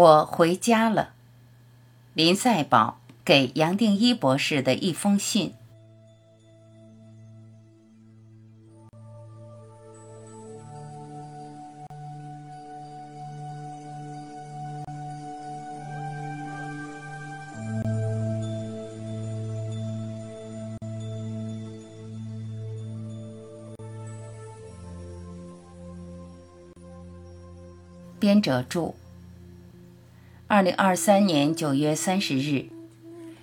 我回家了。林赛宝给杨定一博士的一封信。编者注：二零二三年九月三十日，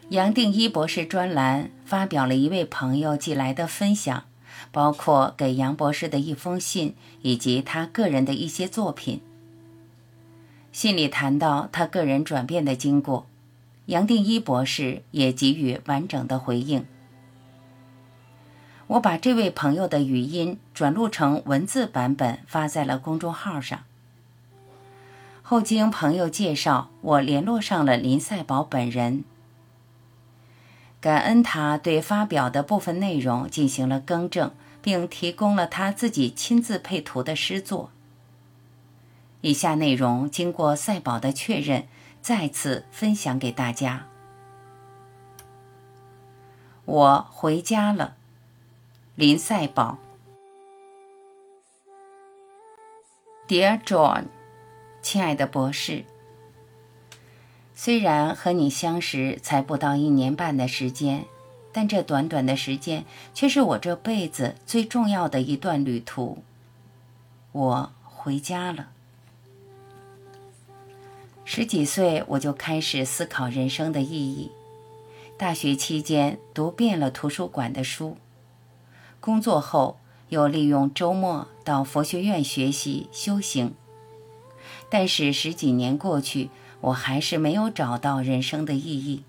杨定一博士专栏发表了一位朋友寄来的分享，包括给杨博士的一封信，以及他个人的一些作品。信里谈到他个人转变的经过，杨定一博士也给予完整的回应。我把这位朋友的语音转录成文字版本，发在了公众号上。后经朋友介绍，我联络上了林赛宝本人。感恩他对发表的部分内容进行了更正，并提供了他自己亲自配图的诗作。以下内容经过赛宝的确认，再次分享给大家。我回家了，林赛宝。Dear John。亲爱的博士，虽然和你相识才不到一年半的时间，但这短短的时间却是我这辈子最重要的一段旅途。我回家了。十几岁我就开始思考人生的意义，大学期间读遍了图书馆的书，工作后又利用周末到佛学院学习修行。但是十几年过去，我还是没有找到人生的意义。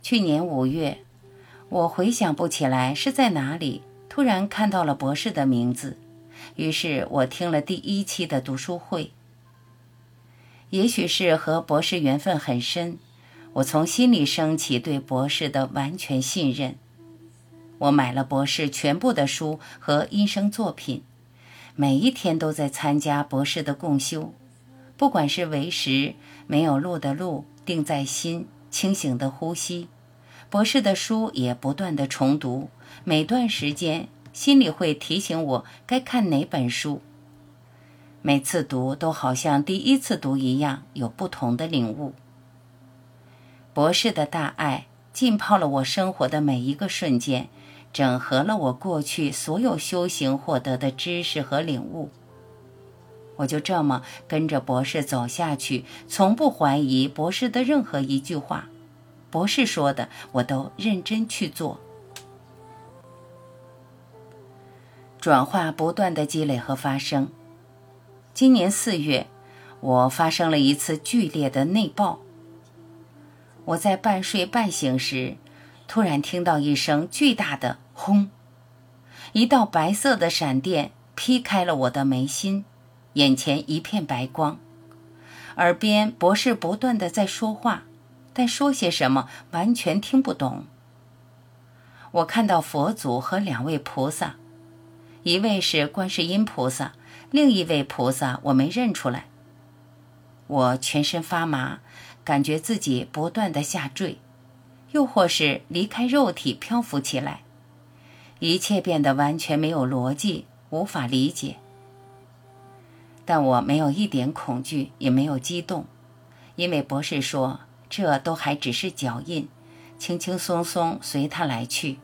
去年五月，我回想不起来是在哪里，突然看到了博士的名字，于是我听了第一期的读书会。也许是和博士缘分很深，我从心里升起对博士的完全信任。我买了博士全部的书和音声作品。每一天都在参加博士的共修，不管是为时没有路的路，定在心清醒的呼吸，博士的书也不断的重读，每段时间心里会提醒我该看哪本书。每次读都好像第一次读一样，有不同的领悟。博士的大爱浸泡了我生活的每一个瞬间。整合了我过去所有修行获得的知识和领悟，我就这么跟着博士走下去，从不怀疑博士的任何一句话，博士说的我都认真去做。转化不断的积累和发生。今年四月，我发生了一次剧烈的内爆。我在半睡半醒时。突然听到一声巨大的“轰”，一道白色的闪电劈开了我的眉心，眼前一片白光，耳边博士不断的在说话，但说些什么完全听不懂。我看到佛祖和两位菩萨，一位是观世音菩萨，另一位菩萨我没认出来。我全身发麻，感觉自己不断的下坠。又或是离开肉体漂浮起来，一切变得完全没有逻辑，无法理解。但我没有一点恐惧，也没有激动，因为博士说这都还只是脚印，轻轻松松随他来去。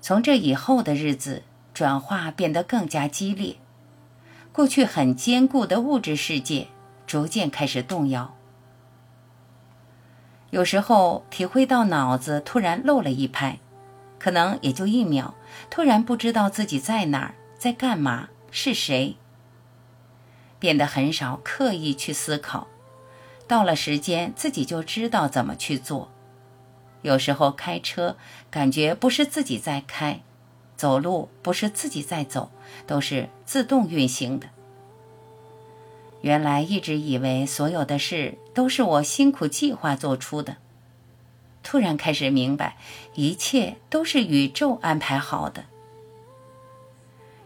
从这以后的日子，转化变得更加激烈，过去很坚固的物质世界逐渐开始动摇。有时候体会到脑子突然漏了一拍，可能也就一秒，突然不知道自己在哪儿，在干嘛，是谁。变得很少刻意去思考，到了时间自己就知道怎么去做。有时候开车感觉不是自己在开，走路不是自己在走，都是自动运行的。原来一直以为所有的事都是我辛苦计划做出的，突然开始明白，一切都是宇宙安排好的。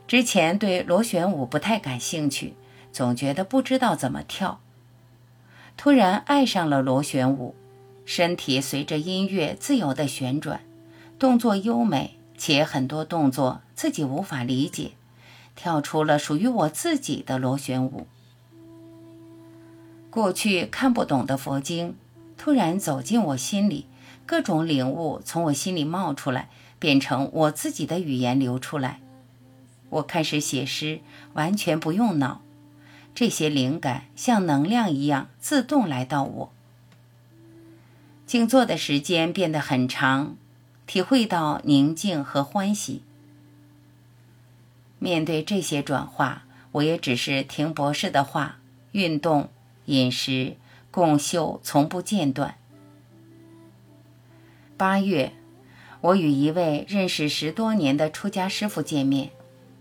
之前对螺旋舞不太感兴趣，总觉得不知道怎么跳。突然爱上了螺旋舞，身体随着音乐自由地旋转，动作优美，且很多动作自己无法理解，跳出了属于我自己的螺旋舞。过去看不懂的佛经，突然走进我心里，各种领悟从我心里冒出来，变成我自己的语言流出来。我开始写诗，完全不用脑。这些灵感像能量一样自动来到我。静坐的时间变得很长，体会到宁静和欢喜。面对这些转化，我也只是听博士的话，运动、饮食、共修从不间断。八月，我与一位认识十多年的出家师傅见面。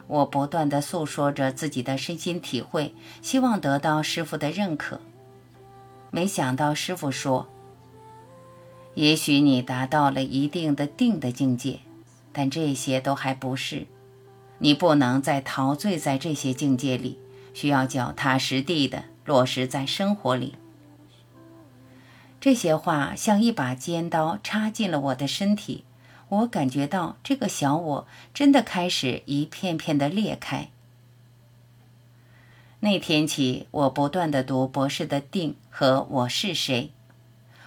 我不断地诉说着自己的身心体会，希望得到师傅的认可。没想到师傅说：“也许你达到了一定的定的境界，但这些都还不是。你不能再陶醉在这些境界里，需要脚踏实地的落实在生活里。”这些话像一把尖刀插进了我的身体。我感觉到这个小我真的开始一片片的裂开。那天起，我不断的读博士的《定》和《我是谁》，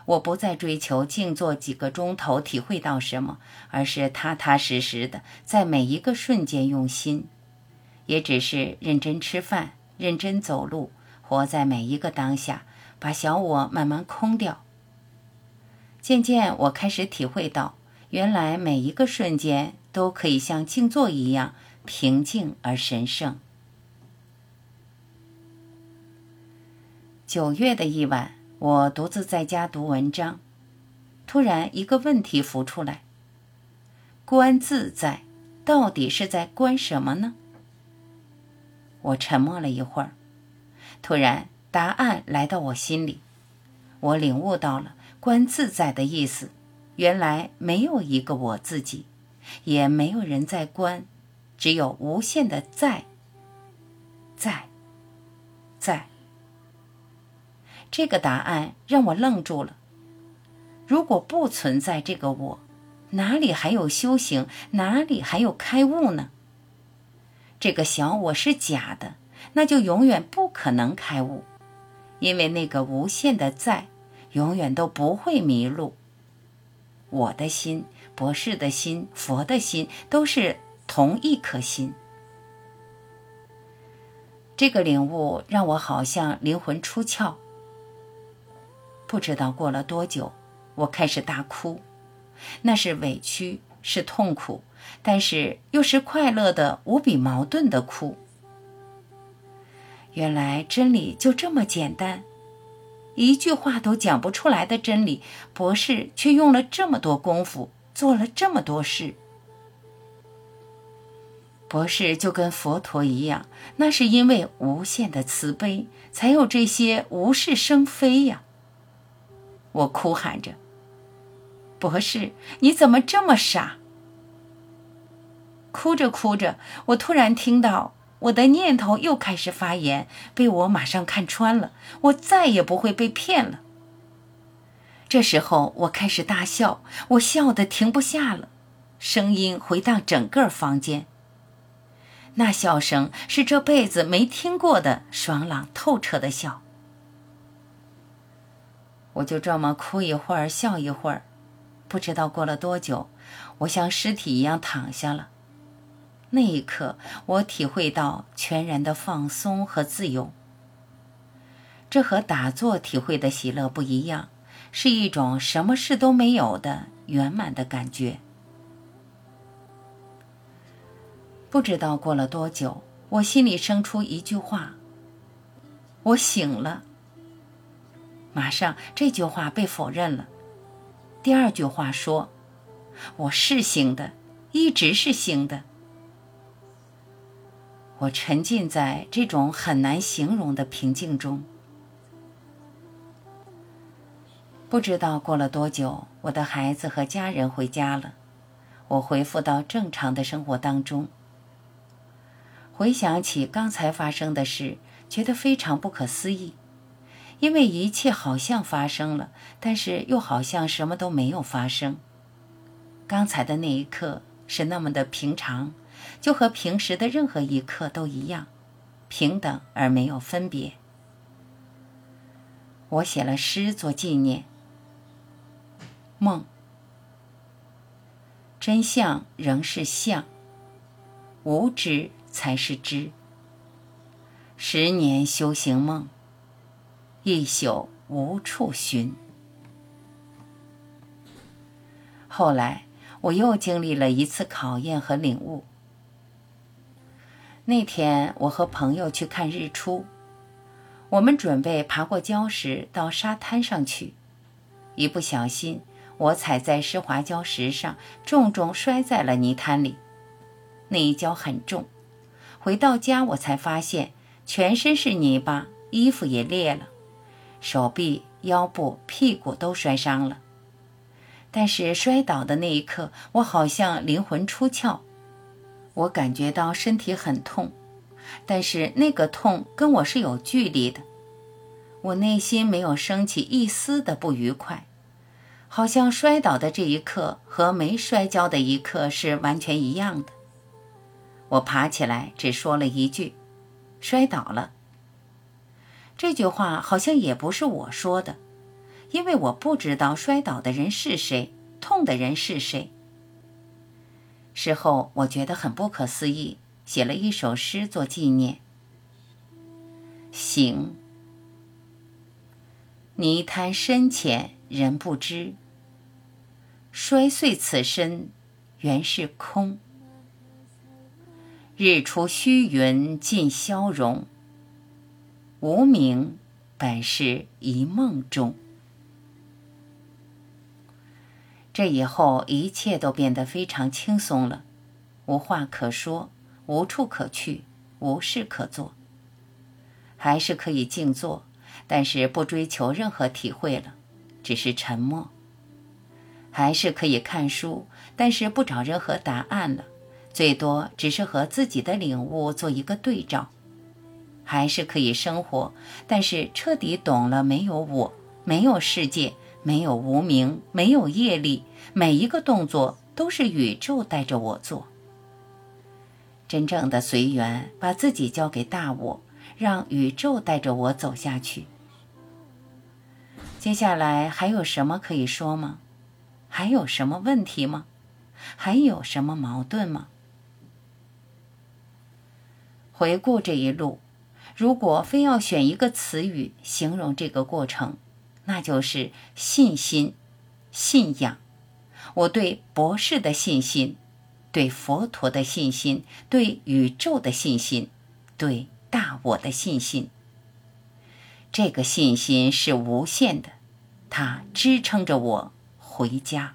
我不再追求静坐几个钟头体会到什么，而是踏踏实实的在每一个瞬间用心，也只是认真吃饭、认真走路，活在每一个当下，把小我慢慢空掉。渐渐，我开始体会到。原来每一个瞬间都可以像静坐一样平静而神圣。九月的一晚，我独自在家读文章，突然一个问题浮出来：观自在，到底是在观什么呢？我沉默了一会儿，突然答案来到我心里，我领悟到了观自在的意思。原来没有一个我自己，也没有人在观，只有无限的在，在，在。这个答案让我愣住了。如果不存在这个我，哪里还有修行？哪里还有开悟呢？这个小我是假的，那就永远不可能开悟，因为那个无限的在，永远都不会迷路。我的心，博士的心，佛的心，都是同一颗心。这个领悟让我好像灵魂出窍。不知道过了多久，我开始大哭，那是委屈，是痛苦，但是又是快乐的、无比矛盾的哭。原来真理就这么简单。一句话都讲不出来的真理，博士却用了这么多功夫，做了这么多事。博士就跟佛陀一样，那是因为无限的慈悲，才有这些无事生非呀。我哭喊着：“博士，你怎么这么傻？”哭着哭着，我突然听到。我的念头又开始发言，被我马上看穿了。我再也不会被骗了。这时候，我开始大笑，我笑得停不下了，声音回荡整个房间。那笑声是这辈子没听过的爽朗透彻的笑。我就这么哭一会儿，笑一会儿，不知道过了多久，我像尸体一样躺下了。那一刻，我体会到全然的放松和自由。这和打坐体会的喜乐不一样，是一种什么事都没有的圆满的感觉。不知道过了多久，我心里生出一句话：“我醒了。”马上这句话被否认了。第二句话说：“我是醒的，一直是醒的。”我沉浸在这种很难形容的平静中，不知道过了多久，我的孩子和家人回家了，我恢复到正常的生活当中。回想起刚才发生的事，觉得非常不可思议，因为一切好像发生了，但是又好像什么都没有发生。刚才的那一刻是那么的平常，就和平时的任何一刻都一样，平等而没有分别。我写了诗做纪念。梦，真相仍是相，无知才是知。十年修行梦，一宿无处寻。后来。我又经历了一次考验和领悟。那天，我和朋友去看日出，我们准备爬过礁石到沙滩上去，一不小心，我踩在湿滑礁石上，重重摔在了泥滩里。那一跤很重，回到家我才发现全身是泥巴，衣服也裂了，手臂、腰部、屁股都摔伤了。但是摔倒的那一刻，我好像灵魂出窍，我感觉到身体很痛，但是那个痛跟我是有距离的，我内心没有升起一丝的不愉快，好像摔倒的这一刻和没摔跤的一刻是完全一样的。我爬起来只说了一句：“摔倒了。”这句话好像也不是我说的。因为我不知道摔倒的人是谁，痛的人是谁。事后我觉得很不可思议，写了一首诗做纪念。行，泥滩深浅人不知，摔碎此身原是空。日出虚云尽消融，无名本是一梦中。这以后，一切都变得非常轻松了，无话可说，无处可去，无事可做。还是可以静坐，但是不追求任何体会了，只是沉默。还是可以看书，但是不找任何答案了，最多只是和自己的领悟做一个对照。还是可以生活，但是彻底懂了，没有我，没有世界。没有无名，没有业力，每一个动作都是宇宙带着我做。真正的随缘，把自己交给大我，让宇宙带着我走下去。接下来还有什么可以说吗？还有什么问题吗？还有什么矛盾吗？回顾这一路，如果非要选一个词语形容这个过程，那就是信心、信仰。我对博士的信心，对佛陀的信心，对宇宙的信心，对大我的信心。这个信心是无限的，它支撑着我回家。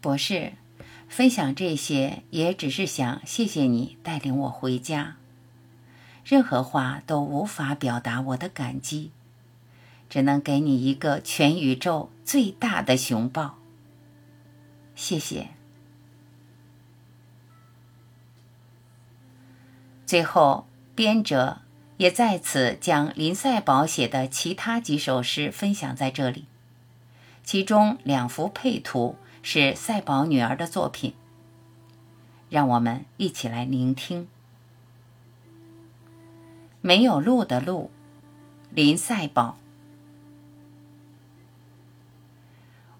博士，分享这些也只是想谢谢你带领我回家。任何话都无法表达我的感激，只能给你一个全宇宙最大的熊抱。谢谢。最后，编者也在此将林赛宝写的其他几首诗分享在这里，其中两幅配图是赛宝女儿的作品，让我们一起来聆听。没有路的路，林赛宝。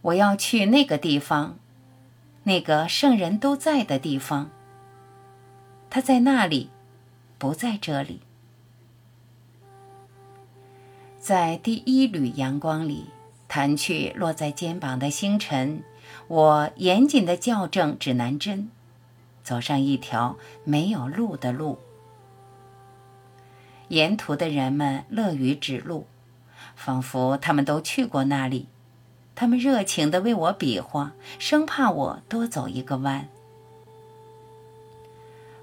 我要去那个地方，那个圣人都在的地方。他在那里，不在这里。在第一缕阳光里，弹去落在肩膀的星辰。我严谨的校正指南针，走上一条没有路的路。沿途的人们乐于指路，仿佛他们都去过那里。他们热情地为我比划，生怕我多走一个弯。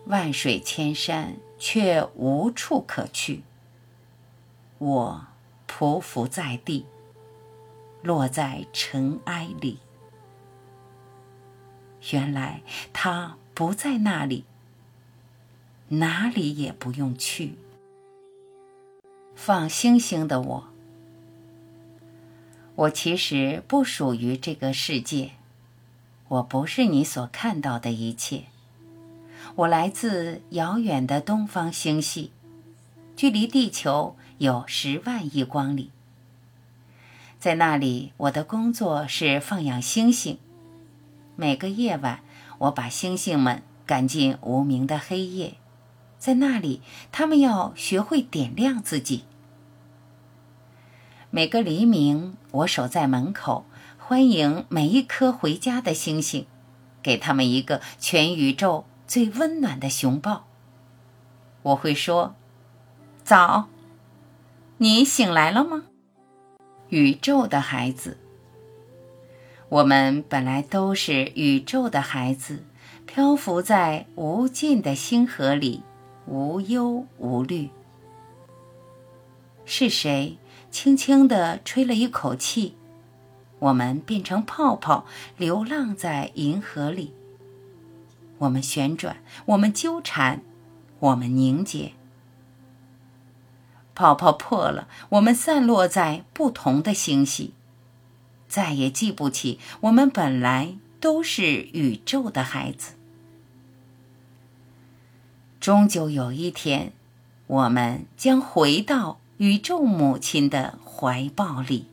万水千山，却无处可去。我匍匐在地，落在尘埃里。原来他不在那里，哪里也不用去。放星星的我，我其实不属于这个世界，我不是你所看到的一切。我来自遥远的东方星系，距离地球有十万亿光里。在那里，我的工作是放养星星。每个夜晚，我把星星们赶进无名的黑夜。在那里，他们要学会点亮自己。每个黎明，我守在门口，欢迎每一颗回家的星星，给他们一个全宇宙最温暖的熊抱。我会说：“早，你醒来了吗？”宇宙的孩子，我们本来都是宇宙的孩子，漂浮在无尽的星河里。无忧无虑。是谁轻轻地吹了一口气，我们变成泡泡，流浪在银河里。我们旋转，我们纠缠，我们凝结。泡泡破了，我们散落在不同的星系，再也记不起我们本来都是宇宙的孩子。终究有一天，我们将回到宇宙母亲的怀抱里。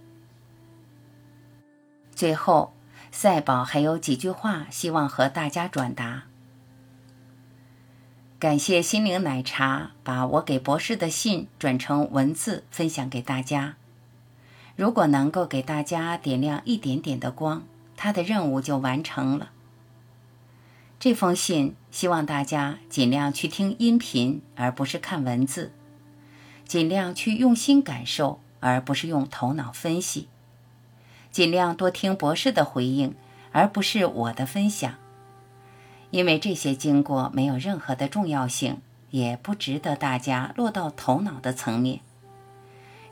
最后，赛宝还有几句话希望和大家转达。感谢心灵奶茶把我给博士的信转成文字分享给大家。如果能够给大家点亮一点点的光，他的任务就完成了。这封信希望大家尽量去听音频，而不是看文字；尽量去用心感受，而不是用头脑分析；尽量多听博士的回应，而不是我的分享。因为这些经过没有任何的重要性，也不值得大家落到头脑的层面。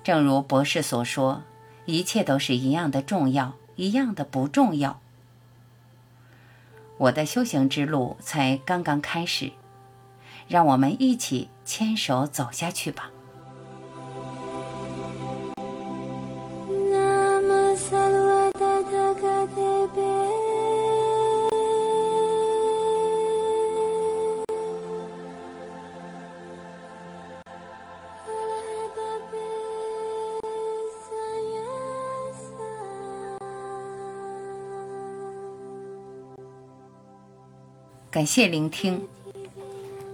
正如博士所说，一切都是一样的重要，一样的不重要。我的修行之路才刚刚开始，让我们一起牵手走下去吧。感谢聆听。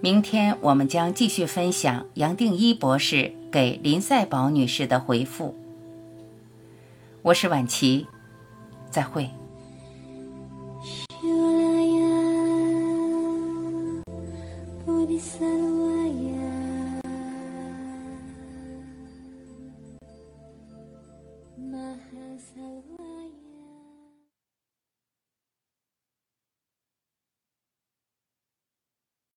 明天我们将继续分享杨定一博士给林赛宝女士的回复。我是婉琪，再会。